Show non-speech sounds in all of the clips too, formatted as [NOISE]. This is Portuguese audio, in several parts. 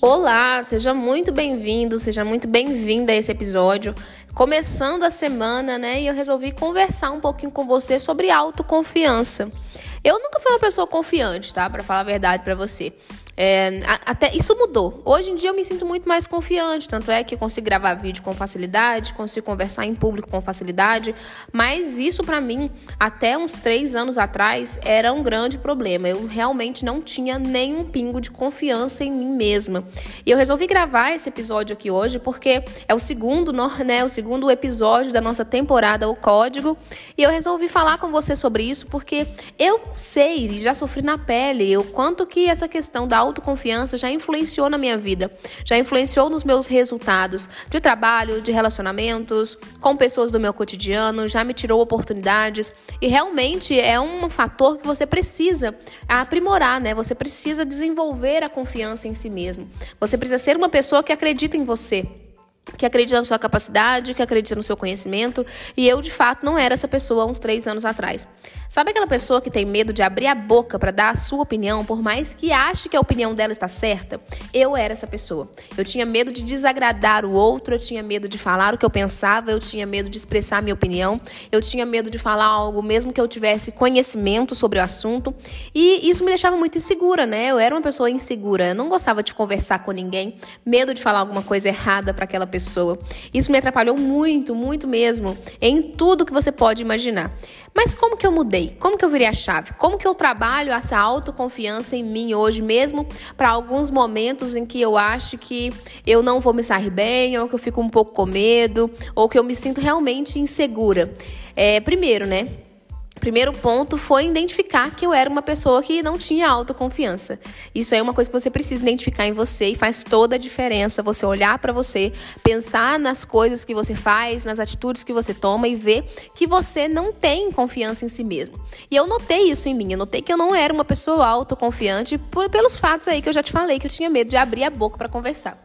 Olá, seja muito bem-vindo, seja muito bem-vinda a esse episódio. Começando a semana, né? E eu resolvi conversar um pouquinho com você sobre autoconfiança. Eu nunca fui uma pessoa confiante, tá? Para falar a verdade para você. É, até isso mudou. Hoje em dia eu me sinto muito mais confiante, tanto é que consigo gravar vídeo com facilidade, consigo conversar em público com facilidade. Mas isso para mim, até uns três anos atrás, era um grande problema. Eu realmente não tinha nenhum pingo de confiança em mim mesma. E eu resolvi gravar esse episódio aqui hoje porque é o segundo, né, o segundo episódio da nossa temporada O Código. E eu resolvi falar com você sobre isso porque eu sei, já sofri na pele, o quanto que essa questão da autoconfiança já influenciou na minha vida, já influenciou nos meus resultados de trabalho, de relacionamentos, com pessoas do meu cotidiano, já me tirou oportunidades e realmente é um fator que você precisa aprimorar, né? Você precisa desenvolver a confiança em si mesmo. Você precisa ser uma pessoa que acredita em você que acredita na sua capacidade, que acredita no seu conhecimento, e eu de fato não era essa pessoa há uns três anos atrás. Sabe aquela pessoa que tem medo de abrir a boca para dar a sua opinião, por mais que ache que a opinião dela está certa? Eu era essa pessoa. Eu tinha medo de desagradar o outro, eu tinha medo de falar o que eu pensava, eu tinha medo de expressar a minha opinião, eu tinha medo de falar algo mesmo que eu tivesse conhecimento sobre o assunto, e isso me deixava muito insegura, né? Eu era uma pessoa insegura, eu não gostava de conversar com ninguém, medo de falar alguma coisa errada para aquela pessoa pessoa. Isso me atrapalhou muito, muito mesmo, em tudo que você pode imaginar. Mas como que eu mudei? Como que eu virei a chave? Como que eu trabalho essa autoconfiança em mim hoje mesmo para alguns momentos em que eu acho que eu não vou me sair bem, ou que eu fico um pouco com medo, ou que eu me sinto realmente insegura? É, primeiro, né? Primeiro ponto foi identificar que eu era uma pessoa que não tinha autoconfiança. Isso é uma coisa que você precisa identificar em você e faz toda a diferença. Você olhar para você, pensar nas coisas que você faz, nas atitudes que você toma e ver que você não tem confiança em si mesmo. E eu notei isso em mim. Eu notei que eu não era uma pessoa autoconfiante pelos fatos aí que eu já te falei, que eu tinha medo de abrir a boca para conversar.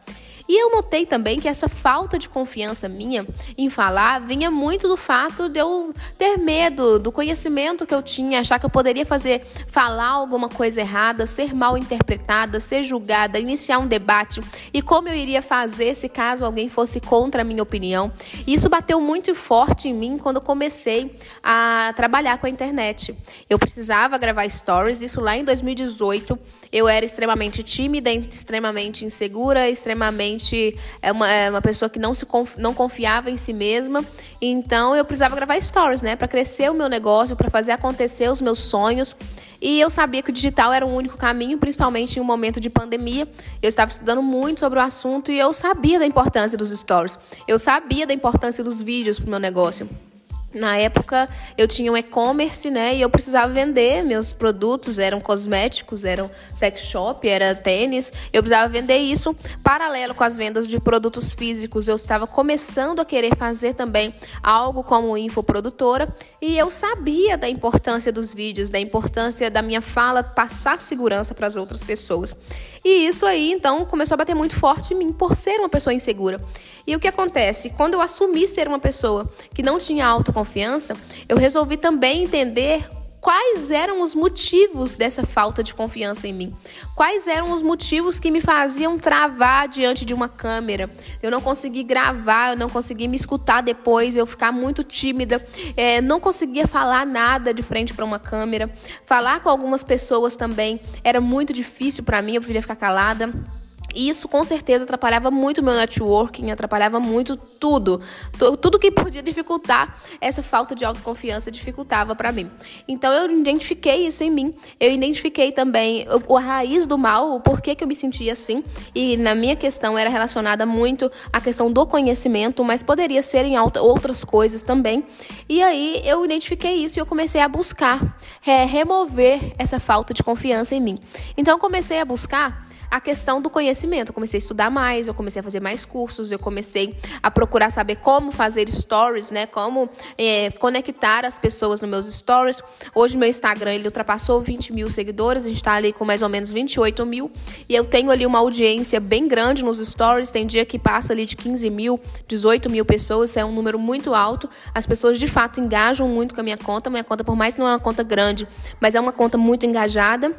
E eu notei também que essa falta de confiança minha em falar vinha muito do fato de eu ter medo do conhecimento que eu tinha, achar que eu poderia fazer, falar alguma coisa errada, ser mal interpretada, ser julgada, iniciar um debate e como eu iria fazer se caso alguém fosse contra a minha opinião. E isso bateu muito forte em mim quando eu comecei a trabalhar com a internet. Eu precisava gravar stories, isso lá em 2018. Eu era extremamente tímida, extremamente insegura, extremamente realmente é uma, é uma pessoa que não, se conf, não confiava em si mesma. Então eu precisava gravar stories, né? Para crescer o meu negócio, para fazer acontecer os meus sonhos. E eu sabia que o digital era o único caminho, principalmente em um momento de pandemia. Eu estava estudando muito sobre o assunto e eu sabia da importância dos stories. Eu sabia da importância dos vídeos para o meu negócio. Na época eu tinha um e-commerce, né? E eu precisava vender meus produtos, eram cosméticos, eram sex shop, era tênis. Eu precisava vender isso paralelo com as vendas de produtos físicos. Eu estava começando a querer fazer também algo como infoprodutora e eu sabia da importância dos vídeos, da importância da minha fala passar segurança para as outras pessoas. E isso aí, então, começou a bater muito forte em mim por ser uma pessoa insegura. E o que acontece? Quando eu assumi ser uma pessoa que não tinha autoconfiança, eu resolvi também entender quais eram os motivos dessa falta de confiança em mim? Quais eram os motivos que me faziam travar diante de uma câmera? Eu não consegui gravar, eu não consegui me escutar depois, eu ficar muito tímida, é, não conseguia falar nada de frente para uma câmera. Falar com algumas pessoas também era muito difícil para mim, eu preferia ficar calada. E isso com certeza atrapalhava muito meu networking, atrapalhava muito tudo. Tudo que podia dificultar essa falta de autoconfiança dificultava para mim. Então eu identifiquei isso em mim. Eu identifiquei também a raiz do mal, o porquê que eu me sentia assim. E na minha questão era relacionada muito à questão do conhecimento, mas poderia ser em outras coisas também. E aí eu identifiquei isso e eu comecei a buscar é, remover essa falta de confiança em mim. Então eu comecei a buscar a questão do conhecimento. Eu comecei a estudar mais, eu comecei a fazer mais cursos, eu comecei a procurar saber como fazer stories, né? Como é, conectar as pessoas nos meus stories. Hoje meu Instagram ele ultrapassou 20 mil seguidores, a gente está ali com mais ou menos 28 mil. E eu tenho ali uma audiência bem grande nos stories. Tem dia que passa ali de 15 mil, 18 mil pessoas, é um número muito alto. As pessoas de fato engajam muito com a minha conta. Minha conta, por mais que não é uma conta grande, mas é uma conta muito engajada.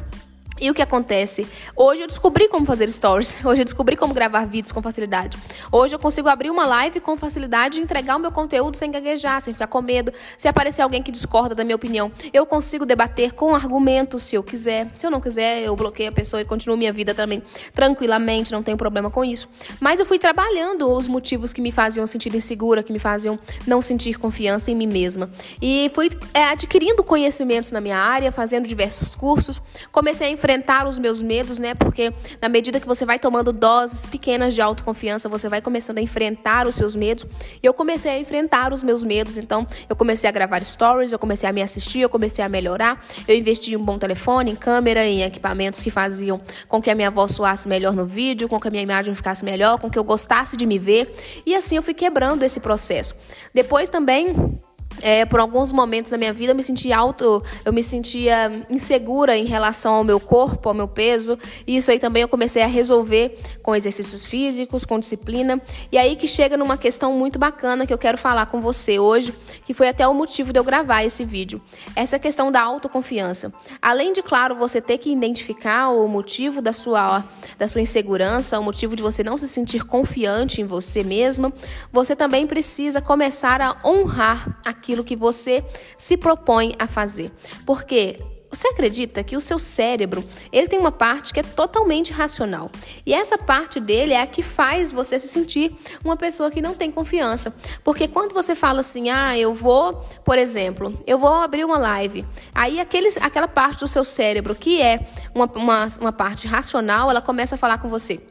E o que acontece? Hoje eu descobri como fazer stories. [LAUGHS] Hoje eu descobri como gravar vídeos com facilidade. Hoje eu consigo abrir uma live com facilidade e entregar o meu conteúdo sem gaguejar, sem ficar com medo. Se aparecer alguém que discorda da minha opinião, eu consigo debater com argumentos se eu quiser. Se eu não quiser, eu bloqueio a pessoa e continuo minha vida também tranquilamente, não tenho problema com isso. Mas eu fui trabalhando os motivos que me faziam sentir insegura, que me faziam não sentir confiança em mim mesma. E fui é, adquirindo conhecimentos na minha área, fazendo diversos cursos. Comecei a enfrentar os meus medos, né? Porque na medida que você vai tomando doses pequenas de autoconfiança, você vai começando a enfrentar os seus medos. E eu comecei a enfrentar os meus medos, então eu comecei a gravar stories, eu comecei a me assistir, eu comecei a melhorar. Eu investi em um bom telefone, em câmera, em equipamentos que faziam com que a minha voz soasse melhor no vídeo, com que a minha imagem ficasse melhor, com que eu gostasse de me ver. E assim eu fui quebrando esse processo. Depois também é, por alguns momentos da minha vida eu me sentia alto, eu me sentia insegura em relação ao meu corpo, ao meu peso. E isso aí também eu comecei a resolver com exercícios físicos, com disciplina. E aí que chega numa questão muito bacana que eu quero falar com você hoje, que foi até o motivo de eu gravar esse vídeo. Essa questão da autoconfiança. Além de, claro, você ter que identificar o motivo da sua, da sua insegurança, o motivo de você não se sentir confiante em você mesma, você também precisa começar a honrar aquilo aquilo que você se propõe a fazer. Porque você acredita que o seu cérebro, ele tem uma parte que é totalmente racional. E essa parte dele é a que faz você se sentir uma pessoa que não tem confiança. Porque quando você fala assim: "Ah, eu vou, por exemplo, eu vou abrir uma live". Aí aquele, aquela parte do seu cérebro que é uma, uma, uma parte racional, ela começa a falar com você: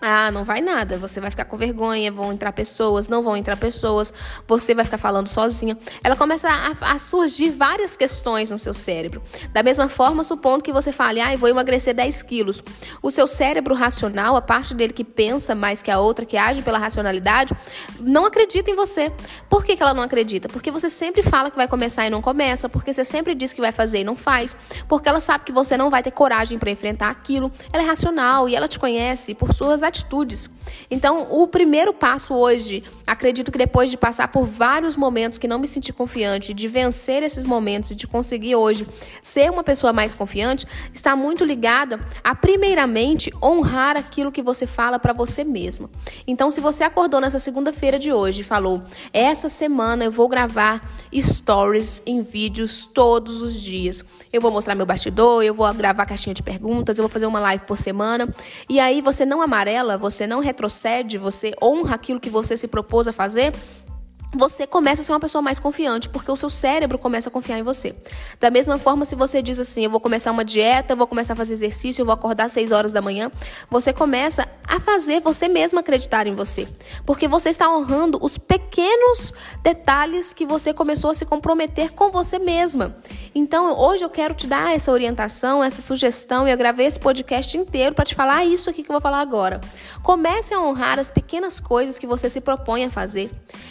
ah, não vai nada, você vai ficar com vergonha, vão entrar pessoas, não vão entrar pessoas, você vai ficar falando sozinha. Ela começa a, a, surgir várias questões no seu cérebro. Da mesma forma, supondo que você fale, ah, eu vou emagrecer 10 quilos. O seu cérebro racional, a parte dele que pensa mais que a outra, que age pela racionalidade, não acredita em você. Por que, que ela não acredita? Porque você sempre fala que vai começar e não começa, porque você sempre diz que vai fazer e não faz, porque ela sabe que você não vai ter coragem para enfrentar aquilo. Ela é racional e ela te conhece por suas atitudes. Então, o primeiro passo hoje, acredito que depois de passar por vários momentos que não me senti confiante, de vencer esses momentos e de conseguir hoje ser uma pessoa mais confiante, está muito ligada a primeiramente honrar aquilo que você fala para você mesma. Então, se você acordou nessa segunda-feira de hoje e falou: "Essa semana eu vou gravar stories em vídeos todos os dias. Eu vou mostrar meu bastidor, eu vou gravar caixinha de perguntas, eu vou fazer uma live por semana". E aí você não amarela você não retrocede, você honra aquilo que você se propôs a fazer, você começa a ser uma pessoa mais confiante, porque o seu cérebro começa a confiar em você. Da mesma forma, se você diz assim, eu vou começar uma dieta, eu vou começar a fazer exercício, eu vou acordar às 6 horas da manhã, você começa a fazer você mesmo acreditar em você. Porque você está honrando os pequenos detalhes que você começou a se comprometer com você mesma. Então, hoje eu quero te dar essa orientação, essa sugestão, e eu gravei esse podcast inteiro para te falar isso aqui que eu vou falar agora. Comece a honrar as pequenas coisas que você se propõe a fazer.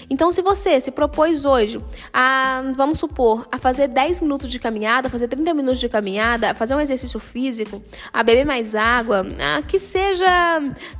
Então, se você se propôs hoje a, vamos supor, a fazer 10 minutos de caminhada, fazer 30 minutos de caminhada, fazer um exercício físico, a beber mais água, a, que seja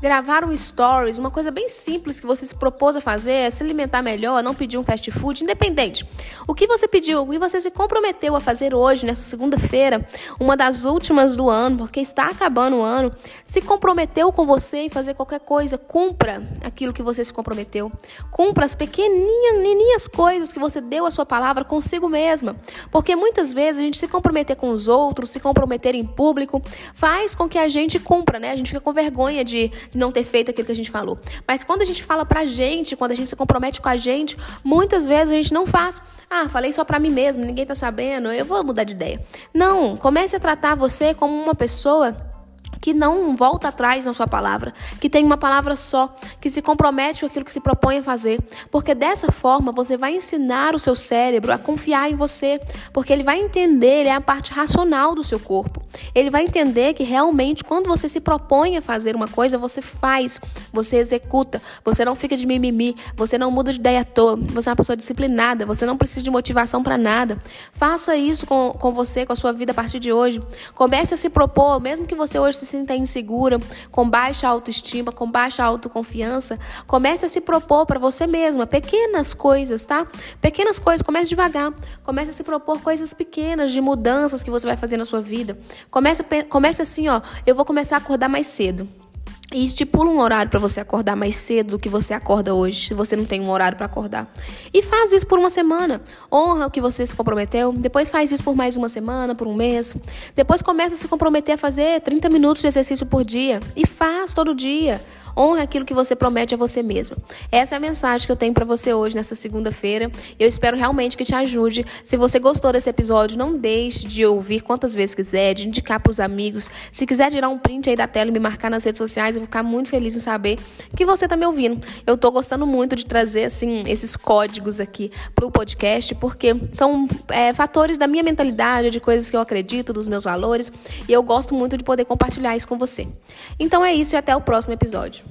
gravar um stories, uma coisa bem simples que você se propôs a fazer, se alimentar melhor, não pedir um fast food, independente. O que você pediu, que você se comprometeu a fazer hoje, nessa segunda-feira, uma das últimas do ano, porque está acabando o ano, se comprometeu com você em fazer qualquer coisa, cumpra aquilo que você se comprometeu. Cumpra as pequenininhas pequenininhas coisas que você deu a sua palavra consigo mesma. Porque muitas vezes a gente se comprometer com os outros, se comprometer em público, faz com que a gente cumpra, né? A gente fica com vergonha de não ter feito aquilo que a gente falou. Mas quando a gente fala pra gente, quando a gente se compromete com a gente, muitas vezes a gente não faz. Ah, falei só pra mim mesmo, ninguém tá sabendo, eu vou mudar de ideia. Não, comece a tratar você como uma pessoa que não volta atrás na sua palavra, que tem uma palavra só, que se compromete com aquilo que se propõe a fazer, porque dessa forma você vai ensinar o seu cérebro a confiar em você, porque ele vai entender, ele é a parte racional do seu corpo. Ele vai entender que realmente quando você se propõe a fazer uma coisa, você faz, você executa, você não fica de mimimi, você não muda de ideia à toa, você é uma pessoa disciplinada, você não precisa de motivação para nada. Faça isso com, com você, com a sua vida a partir de hoje. Comece a se propor, mesmo que você hoje se sinta insegura, com baixa autoestima, com baixa autoconfiança, comece a se propor para você mesma pequenas coisas, tá? Pequenas coisas, comece devagar. Comece a se propor coisas pequenas de mudanças que você vai fazer na sua vida. Comece, comece assim, ó, eu vou começar a acordar mais cedo. E estipula um horário para você acordar mais cedo do que você acorda hoje, se você não tem um horário para acordar. E faz isso por uma semana. Honra o que você se comprometeu. Depois faz isso por mais uma semana, por um mês. Depois começa a se comprometer a fazer 30 minutos de exercício por dia. E faz todo dia. Honra aquilo que você promete a você mesmo. Essa é a mensagem que eu tenho para você hoje, nessa segunda-feira. Eu espero realmente que te ajude. Se você gostou desse episódio, não deixe de ouvir quantas vezes quiser, de indicar para os amigos. Se quiser tirar um print aí da tela e me marcar nas redes sociais, eu vou ficar muito feliz em saber que você está me ouvindo. Eu estou gostando muito de trazer assim esses códigos aqui para o podcast, porque são é, fatores da minha mentalidade, de coisas que eu acredito, dos meus valores, e eu gosto muito de poder compartilhar isso com você. Então é isso e até o próximo episódio.